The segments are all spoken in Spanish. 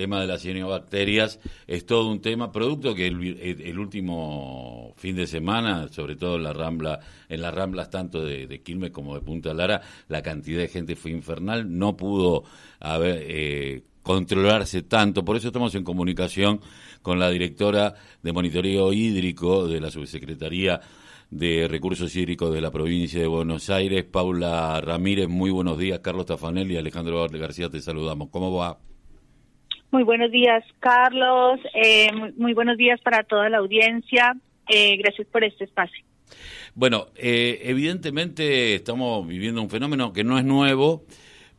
tema de las cianobacterias es todo un tema, producto que el, último fin de semana, sobre todo en la Rambla, en las Ramblas tanto de, Quilmes como de Punta Lara, la cantidad de gente fue infernal, no pudo haber, eh, controlarse tanto, por eso estamos en comunicación con la directora de monitoreo hídrico de la Subsecretaría de Recursos Hídricos de la provincia de Buenos Aires, Paula Ramírez. Muy buenos días, Carlos Tafanel y Alejandro García, te saludamos. ¿Cómo va? Muy buenos días, Carlos. Eh, muy, buenos días para toda la audiencia. Eh, gracias por este espacio. Bueno, eh, evidentemente estamos viviendo un fenómeno que no es nuevo,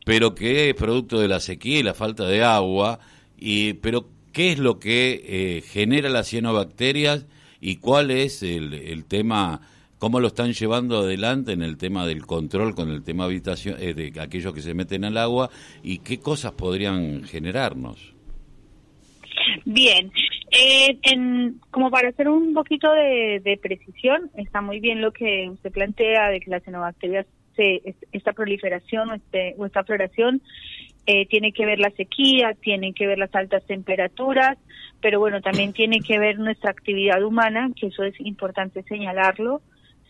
pero que es producto de la sequía y la falta de agua. Y, pero, ¿qué es lo que genera las cianobacterias y cuál es el, el tema cómo lo están llevando adelante en el tema del control con el tema habitación de aquellos que se meten al agua y qué cosas podrían generarnos. Bien, eh, en, como para hacer un poquito de, precisión, está muy bien lo que usted plantea de que las xenobacterias, se, esta proliferación o, este, o esta floración eh, tiene que ver la sequía, tiene que ver las altas temperaturas, pero bueno, también tiene que ver nuestra actividad humana, que eso es importante señalarlo,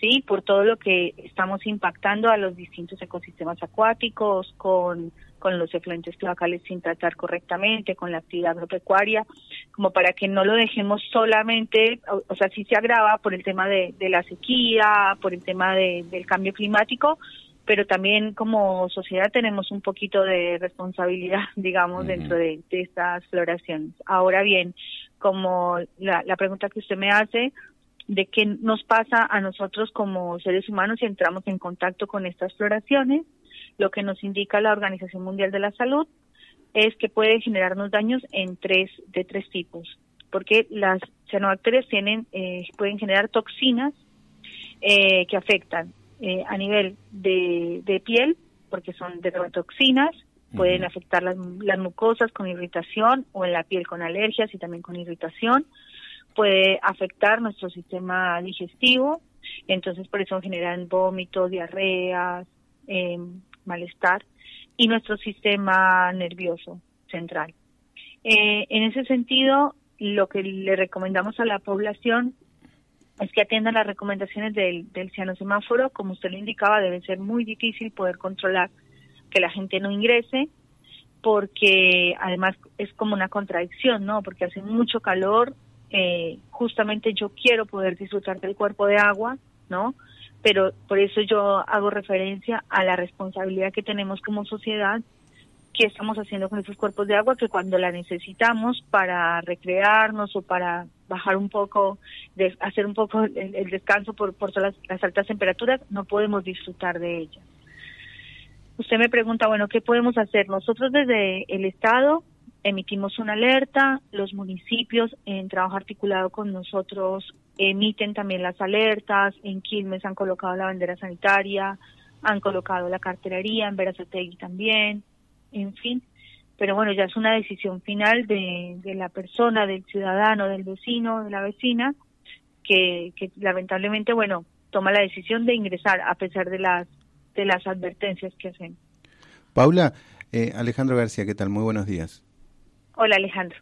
sí, por todo lo que estamos impactando a los distintos ecosistemas acuáticos con con los efluentes cloacales sin tratar correctamente, con la actividad agropecuaria, como para que no lo dejemos solamente, o, sea, si se agrava por el tema de, la sequía, por el tema del cambio climático, pero también como sociedad tenemos un poquito de responsabilidad, digamos, dentro de, estas floraciones. Ahora bien, como la, la pregunta que usted me hace, de qué nos pasa a nosotros como seres humanos si entramos en contacto con estas floraciones, lo que nos indica la Organización Mundial de la Salud es que puede generarnos daños en tres de tres tipos, porque las cianobacterias tienen eh, pueden generar toxinas eh, que afectan eh, a nivel de, piel, porque son dermatoxinas, pueden afectar las, las mucosas con irritación o en la piel con alergias y también con irritación, puede afectar nuestro sistema digestivo, entonces por eso generan vómitos, diarreas, eh, malestar y nuestro sistema nervioso central. Eh, en ese sentido, lo que le recomendamos a la población es que atiendan las recomendaciones del, del cianosemáforo. Como usted lo indicaba, debe ser muy difícil poder controlar que la gente no ingrese, porque además es como una contradicción, ¿no? Porque hace mucho calor, eh, justamente yo quiero poder disfrutar del cuerpo de agua, ¿no? Pero por eso yo hago referencia a la responsabilidad que tenemos como sociedad que estamos haciendo con esos cuerpos de agua que cuando la necesitamos para recrearnos o para bajar un poco, de, hacer un poco el, descanso por, por todas las, altas temperaturas, no podemos disfrutar de ellas. Usted me pregunta, bueno, ¿qué podemos hacer? Nosotros desde el Estado emitimos una alerta, los municipios en trabajo articulado con nosotros emiten también las alertas, en Quilmes han colocado la bandera sanitaria, han colocado la cartelería, en Verazategui también, en fin, pero bueno, ya es una decisión final de, la persona, del ciudadano, del vecino, de la vecina, que, que lamentablemente, bueno, toma la decisión de ingresar a pesar de las, de las advertencias que hacen. Paula, eh, Alejandro García, ¿qué tal? Muy buenos días. Hola Alejandro.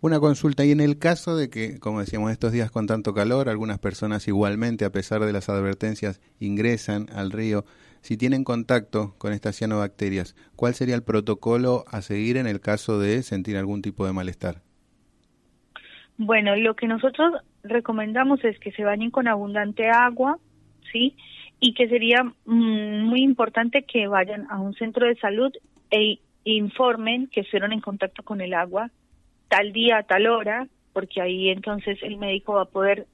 Una consulta, y en el caso de que, como decíamos, estos días con tanto calor, algunas personas igualmente, a pesar de las advertencias, ingresan al río, si tienen contacto con estas cianobacterias, ¿cuál sería el protocolo a seguir en el caso de sentir algún tipo de malestar? Bueno, lo que nosotros recomendamos es que se bañen con abundante agua, ¿sí? Y que sería mm, muy importante que vayan a un centro de salud e informen que fueron en contacto con el agua tal día, tal hora, porque ahí entonces el médico va a poder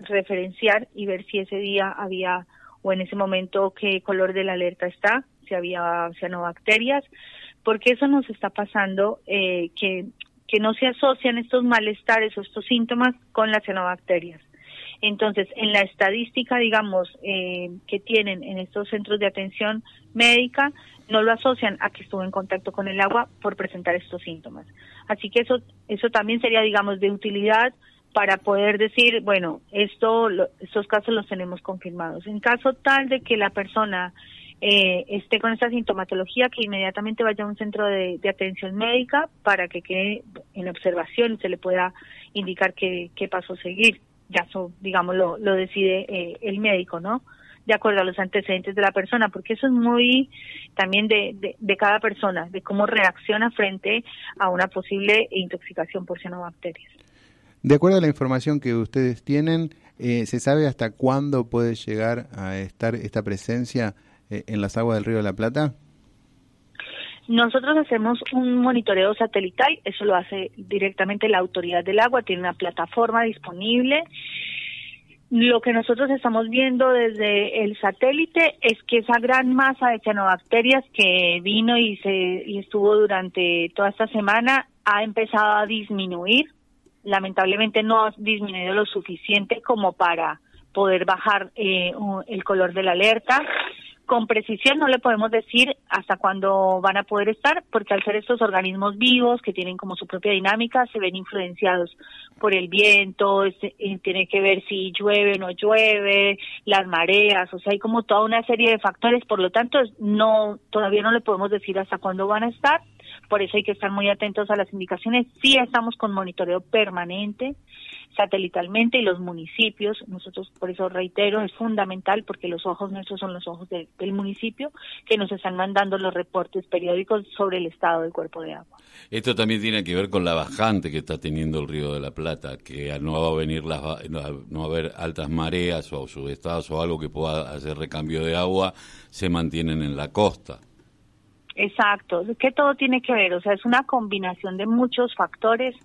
referenciar y ver si ese día había o en ese momento qué color de la alerta está, si había cianobacterias, porque eso nos está pasando eh, que, que no se asocian estos malestares o estos síntomas con las cianobacterias. Entonces, en la estadística, digamos, eh, que tienen en estos centros de atención médica, no lo asocian a que estuvo en contacto con el agua por presentar estos síntomas. Así que eso, eso también sería, digamos, de utilidad para poder decir, bueno, esto, estos casos los tenemos confirmados. En caso tal de que la persona eh, esté con esta sintomatología, que inmediatamente vaya a un centro de, atención médica para que quede en observación y se le pueda indicar qué, qué paso seguir. Ya eso, digamos, lo, lo decide eh, el médico, ¿no? De acuerdo a los antecedentes de la persona, porque eso es muy también de, de, de cada persona, de cómo reacciona frente a una posible intoxicación por cianobacterias. De acuerdo a la información que ustedes tienen, eh, ¿se sabe hasta cuándo puede llegar a estar esta presencia eh, en las aguas del río de la Plata? Nosotros hacemos un monitoreo satelital, eso lo hace directamente la autoridad del agua, tiene una plataforma disponible. Lo que nosotros estamos viendo desde el satélite es que esa gran masa de cianobacterias que vino y se y estuvo durante toda esta semana ha empezado a disminuir. Lamentablemente no ha disminuido lo suficiente como para poder bajar eh, el color de la alerta con precisión no le podemos decir hasta cuándo van a poder estar, porque al ser estos organismos vivos que tienen como su propia dinámica, se ven influenciados por el viento, este, tiene que ver si llueve o no llueve, las mareas, o sea, hay como toda una serie de factores, por lo tanto, no todavía no le podemos decir hasta cuándo van a estar, por eso hay que estar muy atentos a las indicaciones. Sí estamos con monitoreo permanente, satelitalmente y los municipios, nosotros por eso reitero, es fundamental porque los ojos nuestros son los ojos del municipio que nos están mandando los reportes periódicos sobre el estado del cuerpo de agua. Esto también tiene que ver con la bajante que está teniendo el Río de la Plata, que no va a venir las no haber altas mareas o subestados o algo que pueda hacer recambio de agua, se mantienen en la costa. Exacto, que todo tiene que ver, o sea, es una combinación de muchos factores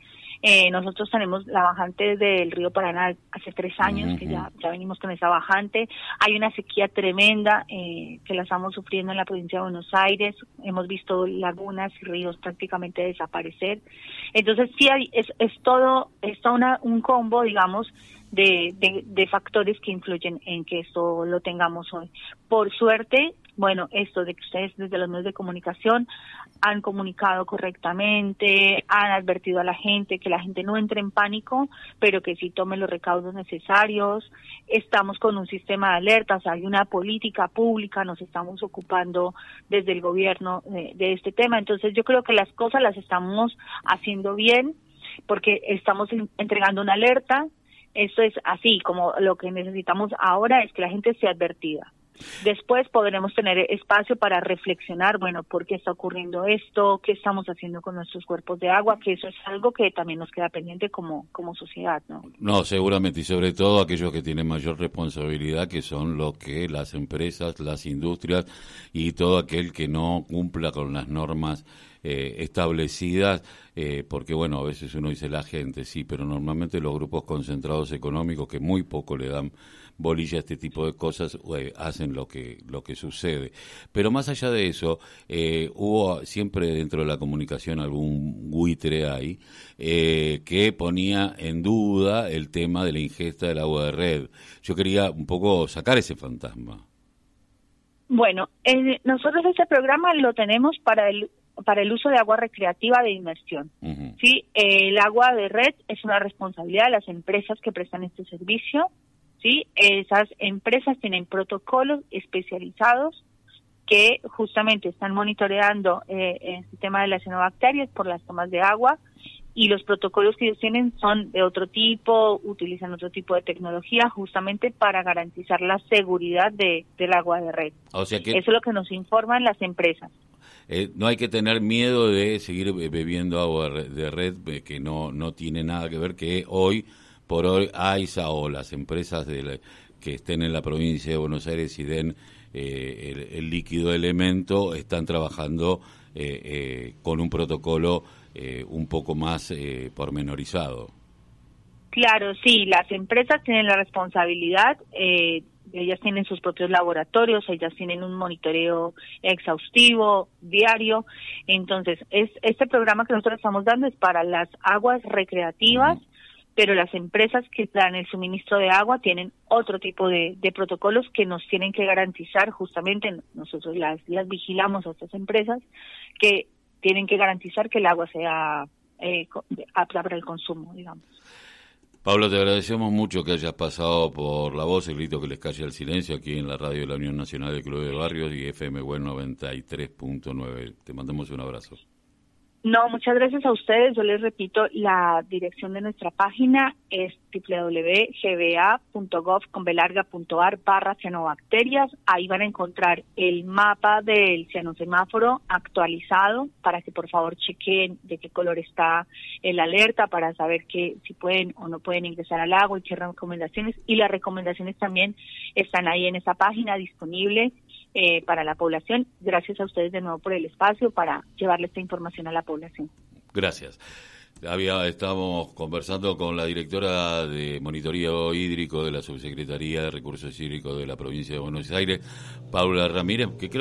eh, nosotros tenemos la bajante del río Paraná hace tres años, que ya, ya venimos con esa bajante. Hay una sequía tremenda eh, que la estamos sufriendo en la provincia de Buenos Aires. Hemos visto lagunas y ríos prácticamente desaparecer. Entonces, sí, hay, es, es todo, es todo una, un combo, digamos, de, de, de factores que influyen en que esto lo tengamos hoy. Por suerte, bueno, esto de que ustedes desde los medios de comunicación han comunicado correctamente, han advertido a la gente que la gente no entre en pánico, pero que sí tome los recaudos necesarios. Estamos con un sistema de alertas, hay una política pública, nos estamos ocupando desde el gobierno de, de este tema. Entonces yo creo que las cosas las estamos haciendo bien porque estamos entregando una alerta. Eso es así, como lo que necesitamos ahora es que la gente sea advertida Después podremos tener espacio para reflexionar, bueno, ¿por qué está ocurriendo esto? ¿Qué estamos haciendo con nuestros cuerpos de agua? Que eso es algo que también nos queda pendiente como, como sociedad, ¿no? No, seguramente, y sobre todo aquellos que tienen mayor responsabilidad, que son los que las empresas, las industrias y todo aquel que no cumpla con las normas eh, establecidas, eh, porque bueno, a veces uno dice la gente, sí, pero normalmente los grupos concentrados económicos que muy poco le dan bolilla este tipo de cosas eh, hacen lo que lo que sucede. Pero más allá de eso eh, hubo siempre dentro de la comunicación algún buitre ahí eh, que ponía en duda el tema de la ingesta del agua de red. Yo quería un poco sacar ese fantasma. Bueno nosotros este programa lo tenemos para el para el uso de agua recreativa de inmersión. Sí, el agua de red es una responsabilidad de las empresas que prestan este servicio ¿sí? Esas empresas tienen protocolos especializados que justamente están monitoreando eh, el sistema de las cianobacterias por las tomas de agua y los protocolos que ellos tienen son de otro tipo, utilizan otro tipo de tecnología justamente para garantizar la seguridad de, del agua de red. O sea que... Eso es lo que nos informan las empresas. Eh, no hay que tener miedo de seguir bebiendo agua de red eh, que no, no tiene nada que ver que hoy por hoy AISA o las empresas de que estén en la provincia de Buenos Aires y den eh, el, líquido elemento están trabajando eh, eh, con un protocolo un poco más pormenorizado. Claro, sí, las empresas tienen la responsabilidad, ellas tienen sus propios laboratorios, ellas tienen un monitoreo exhaustivo, diario, entonces es, este programa que nosotros estamos dando es para las aguas recreativas, pero las empresas que dan el suministro de agua tienen otro tipo de, protocolos que nos tienen que garantizar justamente, nosotros las, las vigilamos a estas empresas, que tienen que garantizar que el agua sea eh, apta para el consumo, digamos. Pablo, te agradecemos mucho que hayas pasado por la voz, el grito que les calle el silencio aquí en la radio de la Unión Nacional de Club de Barrios y FM Web 93.9. Te mandamos un abrazo. No, muchas gracias a ustedes. Yo les repito, la dirección de nuestra página es www.gba.gov.ar barra cianobacterias. Ahí van a encontrar el mapa del cianosemáforo actualizado para que por favor chequen de qué color está el alerta para saber que si pueden o no pueden ingresar al agua y qué recomendaciones. Y las recomendaciones también están ahí en esa página disponible eh, para la población. Gracias a ustedes de nuevo por el espacio para llevarle esta información a la población. Gracias. Había, estamos conversando con la directora de Monitoreo Hídrico de la Subsecretaría de Recursos Hídricos de la provincia de Buenos Aires, Paula Ramírez, que creo